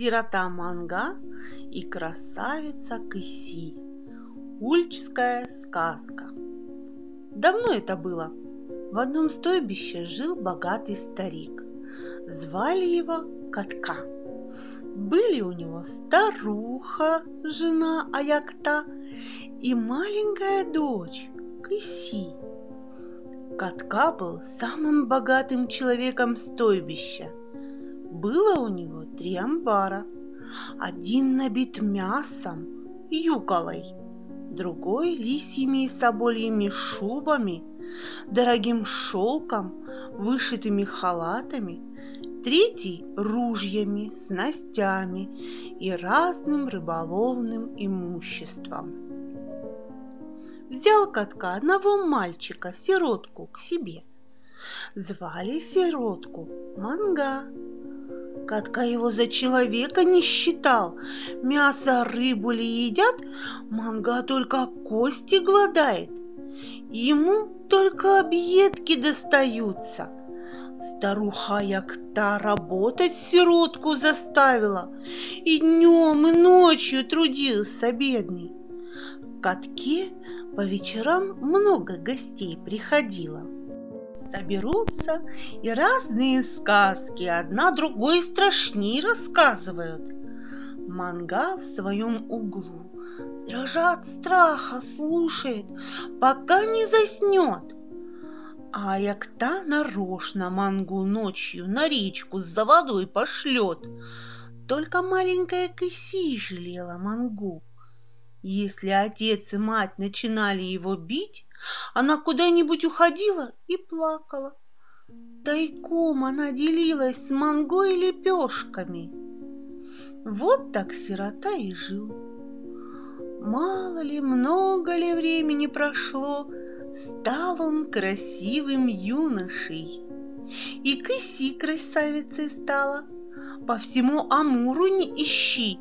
сирота Манга и красавица Кыси. Ульчская сказка. Давно это было. В одном стойбище жил богатый старик. Звали его Катка. Были у него старуха, жена Аякта, и маленькая дочь Кыси. Катка был самым богатым человеком стойбища. Было у него три амбара. Один набит мясом, юколой, другой лисьими и собольями шубами, дорогим шелком, вышитыми халатами, третий – ружьями, снастями и разным рыболовным имуществом. Взял катка одного мальчика, сиротку, к себе. Звали сиротку Манга. Катка его за человека не считал. Мясо, рыбу ли едят, манга только кости гладает. Ему только объедки достаются. Старуха Якта работать сиротку заставила, и днем, и ночью трудился бедный. В катке по вечерам много гостей приходило соберутся и разные сказки одна другой страшней рассказывают. Манга в своем углу, дрожа от страха, слушает, пока не заснет. А Якта нарочно мангу ночью на речку за водой пошлет. Только маленькая Кыси жалела мангу. Если отец и мать начинали его бить, она куда-нибудь уходила и плакала. Тайком она делилась с мангой лепешками. Вот так сирота и жил. Мало ли, много ли времени прошло, стал он красивым юношей. И Кыси красавицей стала, по всему Амуру не ищи,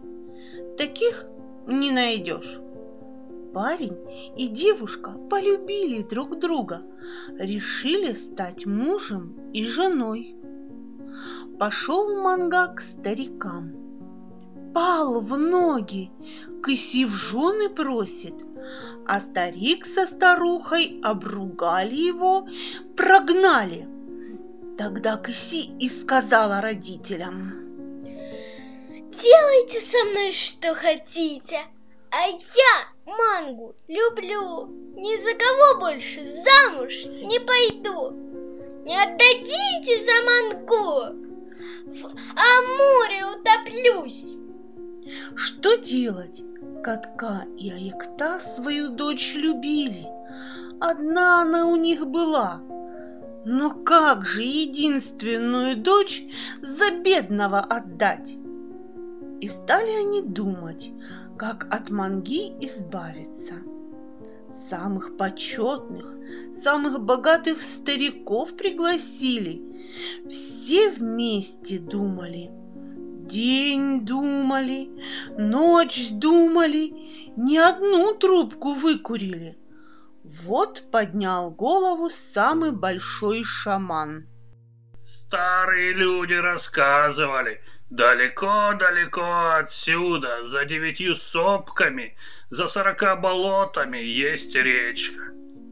таких не найдешь. Парень и девушка полюбили друг друга, решили стать мужем и женой. Пошел манга к старикам, пал в ноги, Кыси в жены просит, а старик со старухой обругали его, прогнали. Тогда Кыси и сказала родителям. Делайте со мной что хотите, а я мангу люблю. Ни за кого больше замуж не пойду. Не отдадите за мангу. В Амуре утоплюсь. Что делать? Катка и Аякта свою дочь любили. Одна она у них была. Но как же единственную дочь за бедного отдать? И стали они думать, как от манги избавиться. Самых почетных, самых богатых стариков пригласили. Все вместе думали. День думали, ночь думали, ни одну трубку выкурили. Вот поднял голову самый большой шаман. Старые люди рассказывали, Далеко-далеко отсюда, за девятью сопками, за сорока болотами есть речка.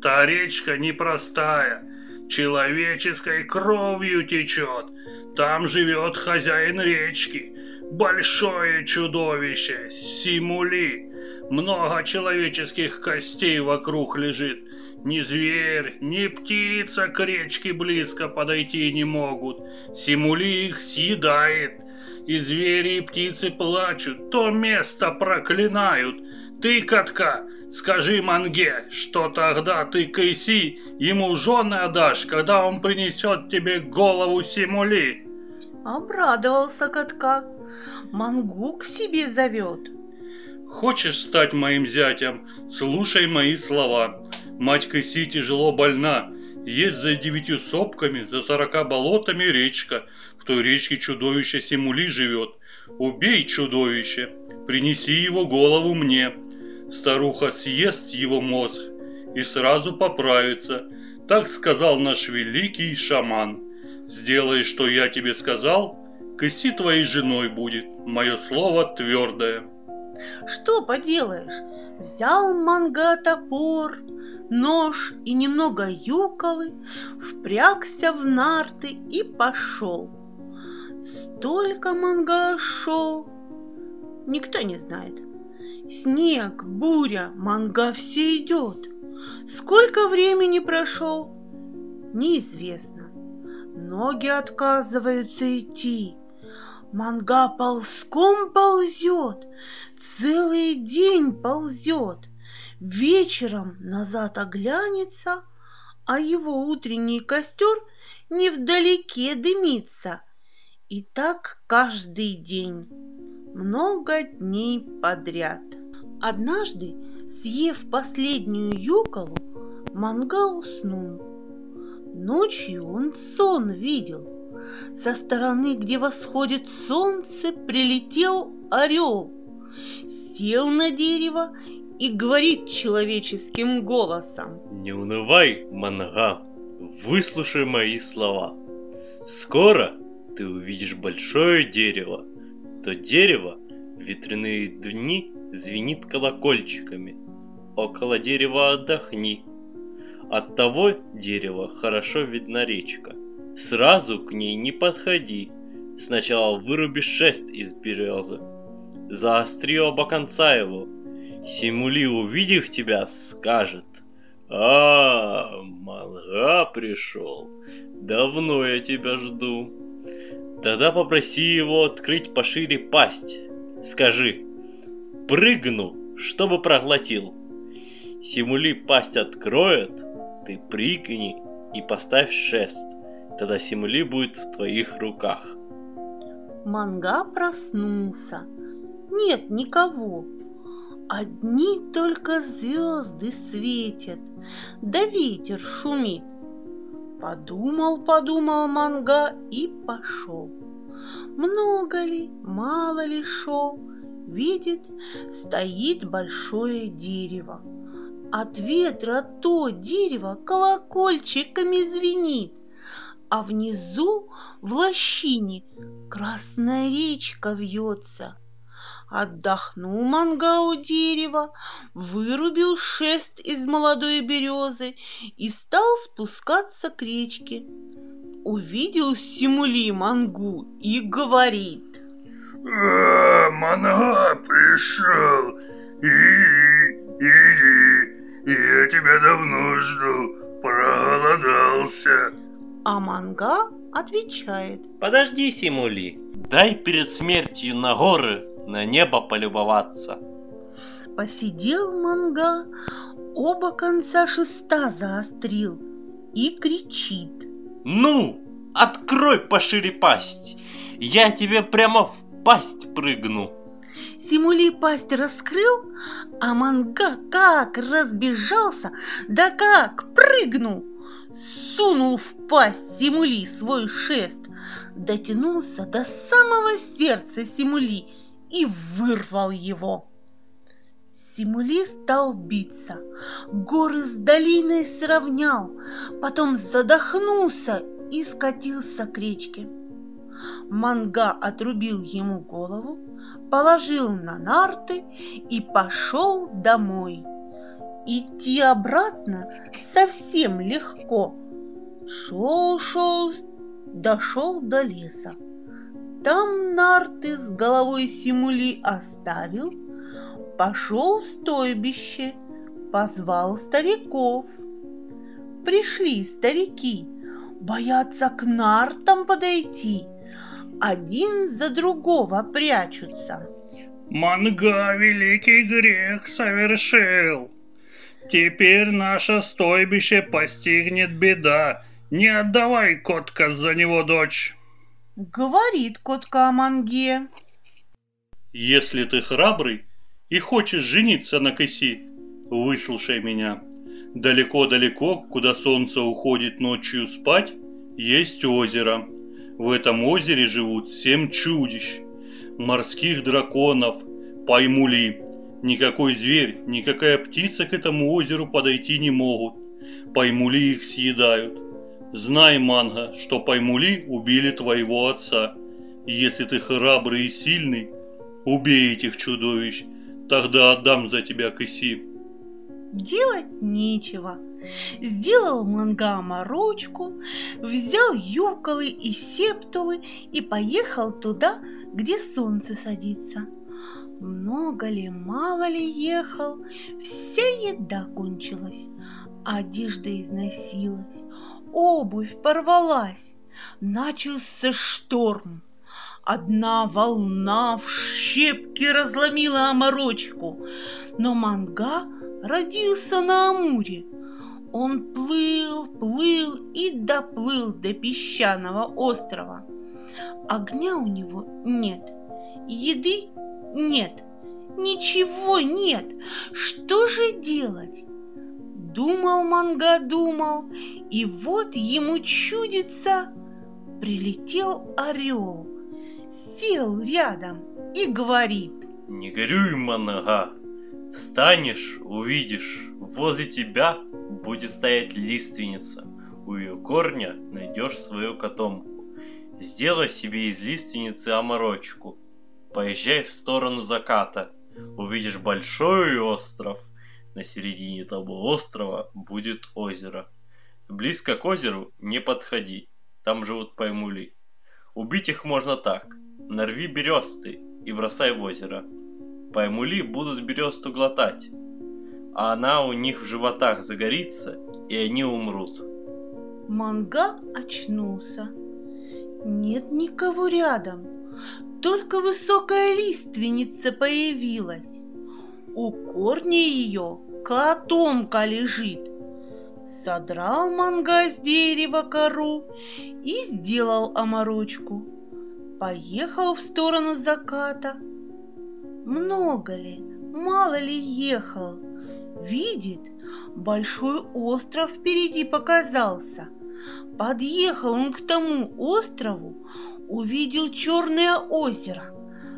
Та речка непростая, человеческой кровью течет. Там живет хозяин речки, большое чудовище, Симули. Много человеческих костей вокруг лежит. Ни зверь, ни птица к речке близко подойти не могут. Симули их съедает и звери, и птицы плачут, то место проклинают. Ты, катка, скажи Манге, что тогда ты Кайси ему жены отдашь, когда он принесет тебе голову Симули. Обрадовался катка. Мангу к себе зовет. Хочешь стать моим зятем? Слушай мои слова. Мать Кайси тяжело больна. Есть за девятью сопками, за сорока болотами речка той речке чудовище Симули живет. Убей чудовище, принеси его голову мне. Старуха съест его мозг и сразу поправится. Так сказал наш великий шаман. Сделай, что я тебе сказал, Кэси твоей женой будет, мое слово твердое. Что поделаешь? Взял манга топор, нож и немного юколы, впрягся в нарты и пошел. Столько манга шел, никто не знает. Снег, буря, манга все идет. Сколько времени прошел, неизвестно. Ноги отказываются идти. Манга ползком ползет, целый день ползет. Вечером назад оглянется, а его утренний костер невдалеке дымится. И так каждый день, много дней подряд. Однажды, съев последнюю юколу, Манга уснул. Ночью он сон видел. Со стороны, где восходит солнце, прилетел орел. Сел на дерево и говорит человеческим голосом. Не унывай, Манга, выслушай мои слова. Скоро ты увидишь большое дерево. То дерево в ветряные дни звенит колокольчиками. Около дерева отдохни. От того дерева хорошо видна речка. Сразу к ней не подходи. Сначала выруби шест из березы. Заостри оба конца его. Симули, увидев тебя, скажет. А, Манга пришел. Давно я тебя жду. Тогда попроси его открыть пошире пасть. Скажи, прыгну, чтобы проглотил. Симули пасть откроет, ты прыгни и поставь шест. Тогда Симули будет в твоих руках. Манга проснулся. Нет никого. Одни только звезды светят, да ветер шумит. Подумал, подумал Манга и пошел. Много ли, мало ли шел, видит, стоит большое дерево. От ветра то дерево колокольчиками звенит, а внизу в лощине красная речка вьется. Отдохнул манга у дерева, вырубил шест из молодой березы и стал спускаться к речке. Увидел Симули мангу и говорит. А, манга пришел. Иди, иди, я тебя давно жду, проголодался. А манга отвечает. Подожди, Симули, дай перед смертью на горы, на небо полюбоваться. Посидел манга, оба конца шеста заострил и кричит. Ну, открой пошире пасть, я тебе прямо в пасть прыгну. Симули пасть раскрыл, а манга как разбежался, да как прыгнул. Сунул в пасть Симули свой шест, дотянулся до самого сердца Симули и вырвал его. Симули стал биться, горы с долиной сравнял, потом задохнулся и скатился к речке. Манга отрубил ему голову, положил на нарты и пошел домой. Идти обратно совсем легко. Шел-шел, дошел до леса. Там нарты с головой Симули оставил, пошел в стойбище, позвал стариков. Пришли старики, боятся к нартам подойти, один за другого прячутся. Манга великий грех совершил. Теперь наше стойбище постигнет беда. Не отдавай, котка, за него дочь. Говорит котка о манге. Если ты храбрый и хочешь жениться на Кэси, выслушай меня. Далеко-далеко, куда солнце уходит ночью спать, есть озеро. В этом озере живут семь чудищ, морских драконов, паймули. Никакой зверь, никакая птица к этому озеру подойти не могут. Паймули их съедают. Знай, Манга, что Паймули убили твоего отца. Если ты храбрый и сильный, убей этих чудовищ, тогда отдам за тебя Кыси. Делать нечего. Сделал манга морочку, взял юколы и септулы и поехал туда, где солнце садится. Много ли, мало ли ехал, вся еда кончилась, одежда износилась, обувь порвалась, начался шторм. Одна волна в щепки разломила оморочку, но манга родился на Амуре. Он плыл, плыл и доплыл до песчаного острова. Огня у него нет, еды нет, ничего нет. Что же делать? Думал Манга, думал, и вот ему чудится, прилетел орел, сел рядом и говорит. Не горюй, Манага, станешь, увидишь, возле тебя будет стоять лиственница. У ее корня найдешь свою котомку. Сделай себе из лиственницы оморочку. Поезжай в сторону заката. Увидишь большой остров. На середине того острова будет озеро. Близко к озеру не подходи. Там живут паймули. Убить их можно так. Нарви бересты и бросай в озеро. Паймули будут бересту глотать, а она у них в животах загорится, и они умрут. Манга очнулся. Нет никого рядом, только высокая лиственница появилась. У корня ее котомка лежит. Содрал манга с дерева кору и сделал оморочку. Поехал в сторону заката. Много ли, мало ли ехал, видит, большой остров впереди показался. Подъехал он к тому острову, увидел черное озеро.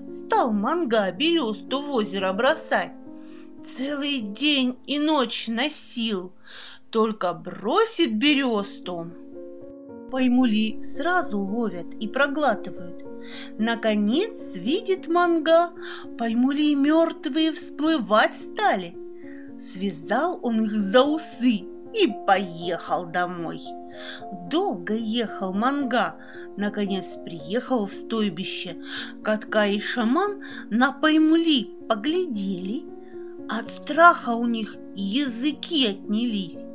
Стал манга бересту в озеро бросать. Целый день и ночь носил, только бросит бересту. Поймули сразу ловят и проглатывают. Наконец видит манга, поймули мертвые всплывать стали. Связал он их за усы и поехал домой. Долго ехал манга, наконец приехал в стойбище. Катка и шаман на поймули поглядели. От страха у них языки отнялись.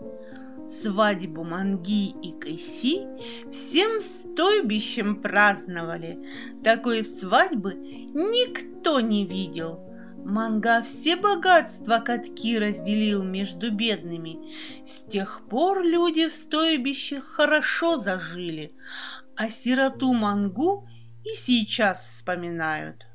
Свадьбу Манги и Кайси всем стойбищем праздновали. Такой свадьбы никто не видел. Манга все богатства катки разделил между бедными. С тех пор люди в стойбищах хорошо зажили, а сироту Мангу и сейчас вспоминают.